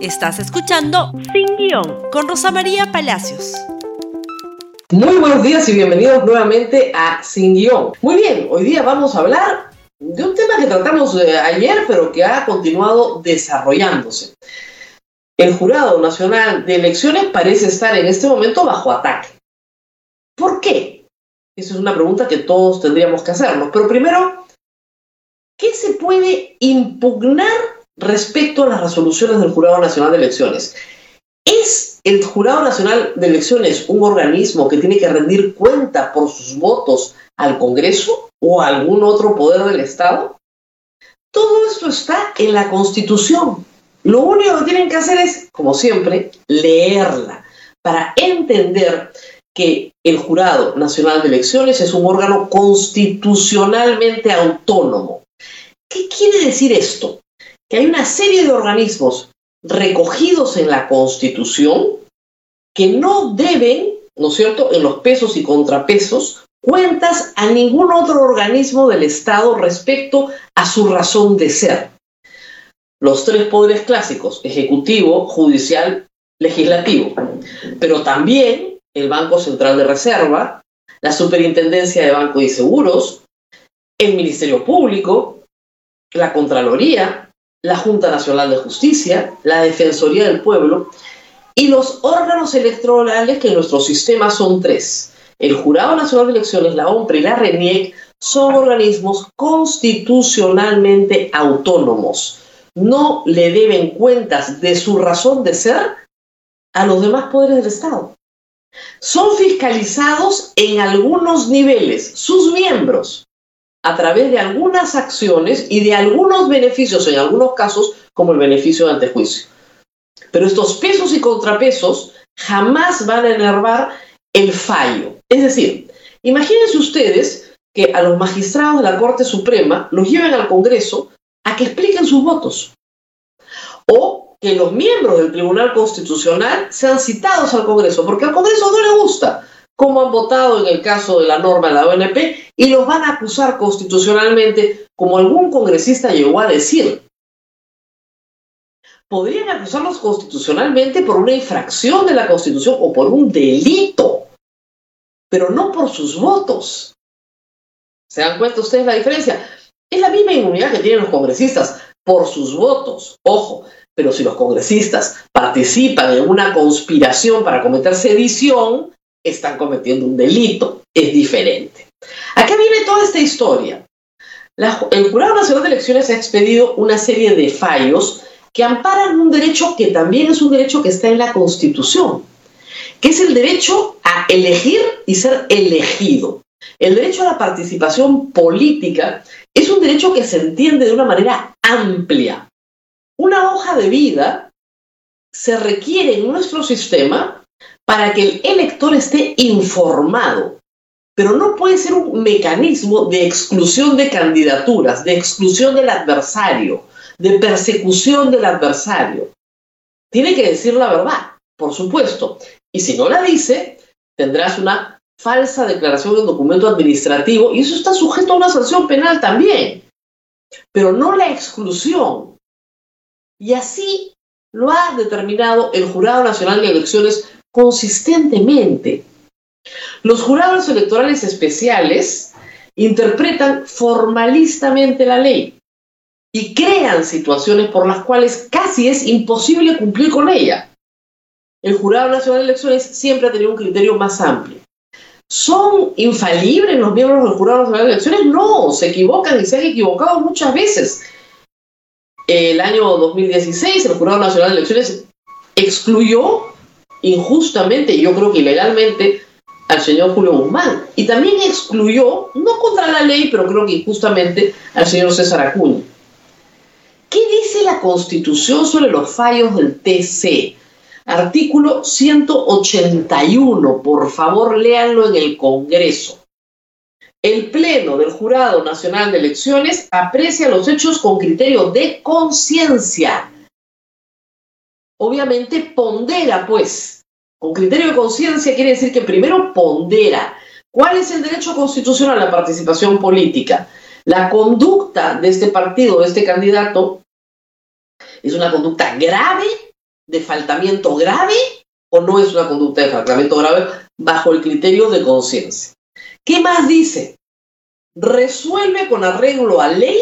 Estás escuchando Sin Guión con Rosa María Palacios. Muy buenos días y bienvenidos nuevamente a Sin Guión. Muy bien, hoy día vamos a hablar de un tema que tratamos eh, ayer, pero que ha continuado desarrollándose. El Jurado Nacional de Elecciones parece estar en este momento bajo ataque. ¿Por qué? Esa es una pregunta que todos tendríamos que hacernos. Pero primero, ¿qué se puede impugnar respecto a las resoluciones del Jurado Nacional de Elecciones. ¿Es el Jurado Nacional de Elecciones un organismo que tiene que rendir cuenta por sus votos al Congreso o a algún otro poder del Estado? Todo esto está en la Constitución. Lo único que tienen que hacer es, como siempre, leerla para entender que el Jurado Nacional de Elecciones es un órgano constitucionalmente autónomo. ¿Qué quiere decir esto? Que hay una serie de organismos recogidos en la Constitución que no deben, ¿no es cierto?, en los pesos y contrapesos, cuentas a ningún otro organismo del Estado respecto a su razón de ser. Los tres poderes clásicos, ejecutivo, judicial, legislativo, pero también el Banco Central de Reserva, la Superintendencia de Bancos y Seguros, el Ministerio Público, la Contraloría, la Junta Nacional de Justicia, la Defensoría del Pueblo y los órganos electorales que en nuestro sistema son tres. El Jurado Nacional de Elecciones, la OMPRE y la RENIEC son organismos constitucionalmente autónomos. No le deben cuentas de su razón de ser a los demás poderes del Estado. Son fiscalizados en algunos niveles, sus miembros, a través de algunas acciones y de algunos beneficios, en algunos casos, como el beneficio de antejuicio. Pero estos pesos y contrapesos jamás van a enervar el fallo. Es decir, imagínense ustedes que a los magistrados de la Corte Suprema los lleven al Congreso a que expliquen sus votos. O que los miembros del Tribunal Constitucional sean citados al Congreso, porque al Congreso no le gusta como han votado en el caso de la norma de la ONP, y los van a acusar constitucionalmente, como algún congresista llegó a decir. Podrían acusarlos constitucionalmente por una infracción de la Constitución o por un delito, pero no por sus votos. ¿Se dan cuenta ustedes la diferencia? Es la misma inmunidad que tienen los congresistas por sus votos. Ojo, pero si los congresistas participan en una conspiración para cometer sedición, están cometiendo un delito. Es diferente. ¿A qué viene toda esta historia? el Jurado Nacional de Elecciones ha expedido una serie de fallos que amparan un derecho que también es un derecho que está en la Constitución, que es el derecho a elegir y ser elegido. El derecho a la participación política es un derecho que se entiende de una manera amplia. Una hoja de vida se requiere en nuestro sistema para que el elector esté informado, pero no puede ser un mecanismo de exclusión de candidaturas, de exclusión del adversario, de persecución del adversario. Tiene que decir la verdad, por supuesto, y si no la dice, tendrás una falsa declaración en documento administrativo y eso está sujeto a una sanción penal también, pero no la exclusión. Y así lo ha determinado el Jurado Nacional de Elecciones consistentemente. Los jurados electorales especiales interpretan formalistamente la ley y crean situaciones por las cuales casi es imposible cumplir con ella. El Jurado Nacional de Elecciones siempre ha tenido un criterio más amplio. ¿Son infalibles los miembros del Jurado Nacional de Elecciones? No, se equivocan y se han equivocado muchas veces. El año 2016 el Jurado Nacional de Elecciones excluyó injustamente, yo creo que ilegalmente, al señor Julio Guzmán. Y también excluyó, no contra la ley, pero creo que injustamente, al señor César Acuña. ¿Qué dice la Constitución sobre los fallos del TC? Artículo 181, por favor léanlo en el Congreso. El Pleno del Jurado Nacional de Elecciones aprecia los hechos con criterio de conciencia obviamente pondera, pues. Con criterio de conciencia quiere decir que primero pondera. ¿Cuál es el derecho constitucional a la participación política? La conducta de este partido, de este candidato, es una conducta grave de faltamiento grave o no es una conducta de faltamiento grave bajo el criterio de conciencia. ¿Qué más dice? Resuelve con arreglo a ley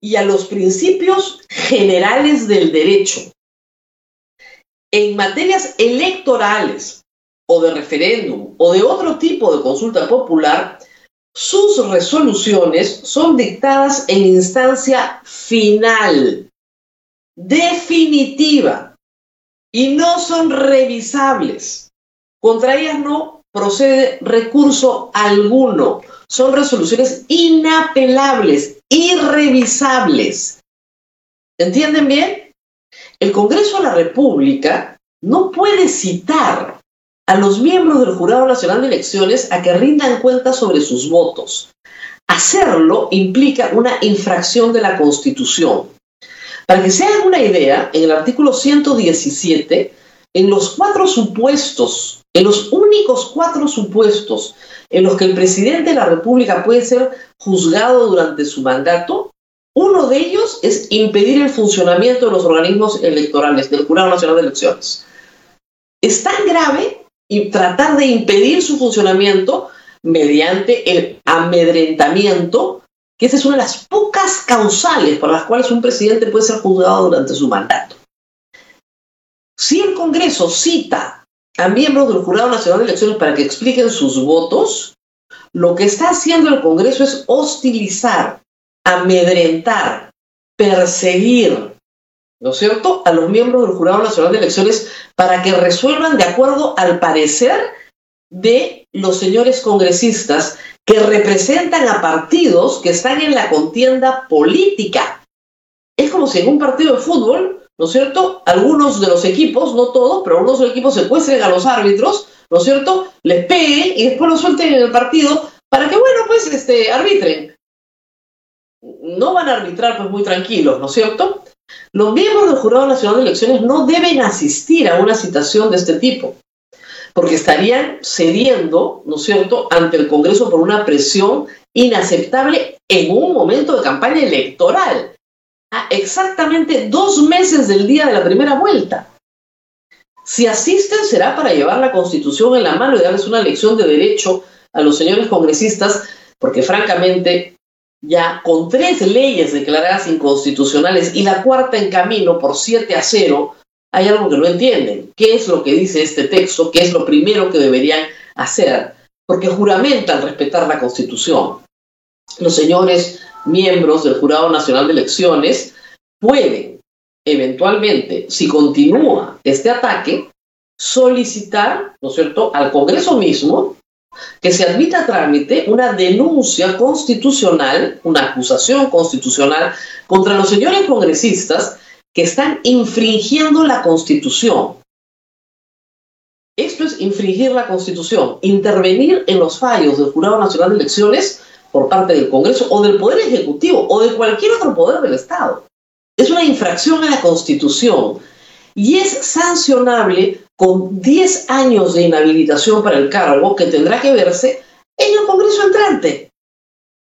y a los principios generales del derecho. En materias electorales o de referéndum o de otro tipo de consulta popular, sus resoluciones son dictadas en instancia final, definitiva, y no son revisables. Contra ellas no procede recurso alguno. Son resoluciones inapelables, irrevisables. ¿Entienden bien? El Congreso de la República no puede citar a los miembros del Jurado Nacional de Elecciones a que rindan cuenta sobre sus votos. Hacerlo implica una infracción de la Constitución. Para que se hagan una idea, en el artículo 117, en los cuatro supuestos, en los únicos cuatro supuestos en los que el presidente de la República puede ser juzgado durante su mandato, uno de ellos es impedir el funcionamiento de los organismos electorales, del Jurado Nacional de Elecciones. Es tan grave y tratar de impedir su funcionamiento mediante el amedrentamiento que esa es una de las pocas causales por las cuales un presidente puede ser juzgado durante su mandato. Si el Congreso cita a miembros del Jurado Nacional de Elecciones para que expliquen sus votos, lo que está haciendo el Congreso es hostilizar, amedrentar, perseguir, ¿no es cierto?, a los miembros del Jurado Nacional de Elecciones para que resuelvan de acuerdo al parecer de los señores congresistas que representan a partidos que están en la contienda política. Es como si en un partido de fútbol, ¿no es cierto? Algunos de los equipos, no todos, pero algunos de los equipos secuestren a los árbitros, ¿no es cierto? Les peguen y después los suelten en el partido para que, bueno, pues, este, arbitren. No van a arbitrar pues muy tranquilos, ¿no es cierto? Los miembros del Jurado Nacional de Elecciones no deben asistir a una citación de este tipo porque estarían cediendo, ¿no es cierto?, ante el Congreso por una presión inaceptable en un momento de campaña electoral, exactamente dos meses del día de la primera vuelta. Si asisten será para llevar la Constitución en la mano y darles una lección de derecho a los señores congresistas, porque francamente ya con tres leyes declaradas inconstitucionales y la cuarta en camino por 7 a 0, hay algo que no entienden. ¿Qué es lo que dice este texto? ¿Qué es lo primero que deberían hacer? Porque juramentan respetar la Constitución. Los señores miembros del Jurado Nacional de Elecciones pueden, eventualmente, si continúa este ataque, solicitar, ¿no es cierto?, al Congreso mismo que se admita a trámite una denuncia constitucional, una acusación constitucional contra los señores congresistas que están infringiendo la Constitución. Esto es infringir la Constitución, intervenir en los fallos del Jurado Nacional de Elecciones por parte del Congreso o del Poder Ejecutivo o de cualquier otro poder del Estado. Es una infracción a la Constitución y es sancionable con 10 años de inhabilitación para el cargo que tendrá que verse en el Congreso entrante.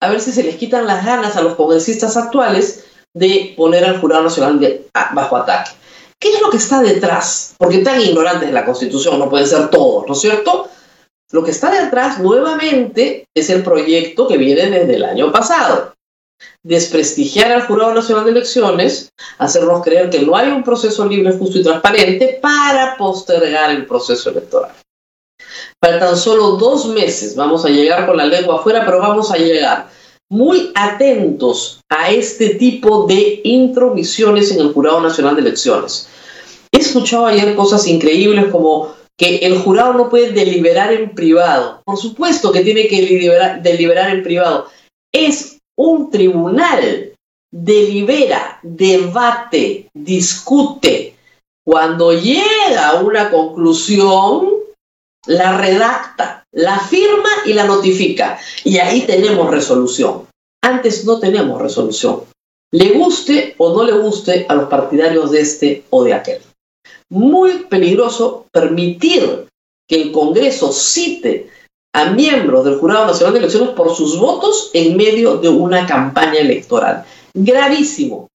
A ver si se les quitan las ganas a los congresistas actuales de poner al Jurado Nacional bajo ataque. ¿Qué es lo que está detrás? Porque tan ignorantes de la Constitución no pueden ser todos, ¿no es cierto? Lo que está detrás nuevamente es el proyecto que viene desde el año pasado. Desprestigiar al Jurado Nacional de Elecciones, hacernos creer que no hay un proceso libre, justo y transparente para postergar el proceso electoral. Faltan solo dos meses, vamos a llegar con la lengua afuera, pero vamos a llegar muy atentos a este tipo de intromisiones en el Jurado Nacional de Elecciones. He escuchado ayer cosas increíbles como que el jurado no puede deliberar en privado. Por supuesto que tiene que deliberar, en privado. Es un tribunal. Delibera, debate, discute. Cuando llega a una conclusión, la redacta la firma y la notifica. Y ahí tenemos resolución. Antes no tenemos resolución. Le guste o no le guste a los partidarios de este o de aquel. Muy peligroso permitir que el Congreso cite a miembros del Jurado Nacional de Elecciones por sus votos en medio de una campaña electoral. Gravísimo.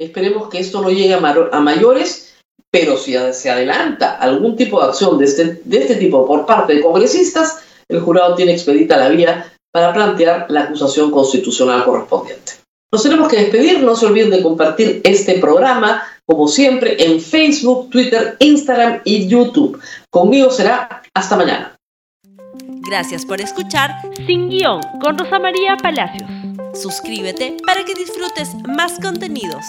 Esperemos que esto no llegue a, mayores Pero si se adelanta algún tipo de acción de este, de este tipo por parte de congresistas, el jurado tiene expedita la vía para plantear la acusación constitucional correspondiente. Nos tenemos que despedir, no se olviden de compartir este programa, como siempre, en Facebook, Twitter, Instagram y YouTube. Conmigo será hasta mañana. Gracias por escuchar Sin Guión con Rosa María Palacios. Suscríbete para que disfrutes más contenidos.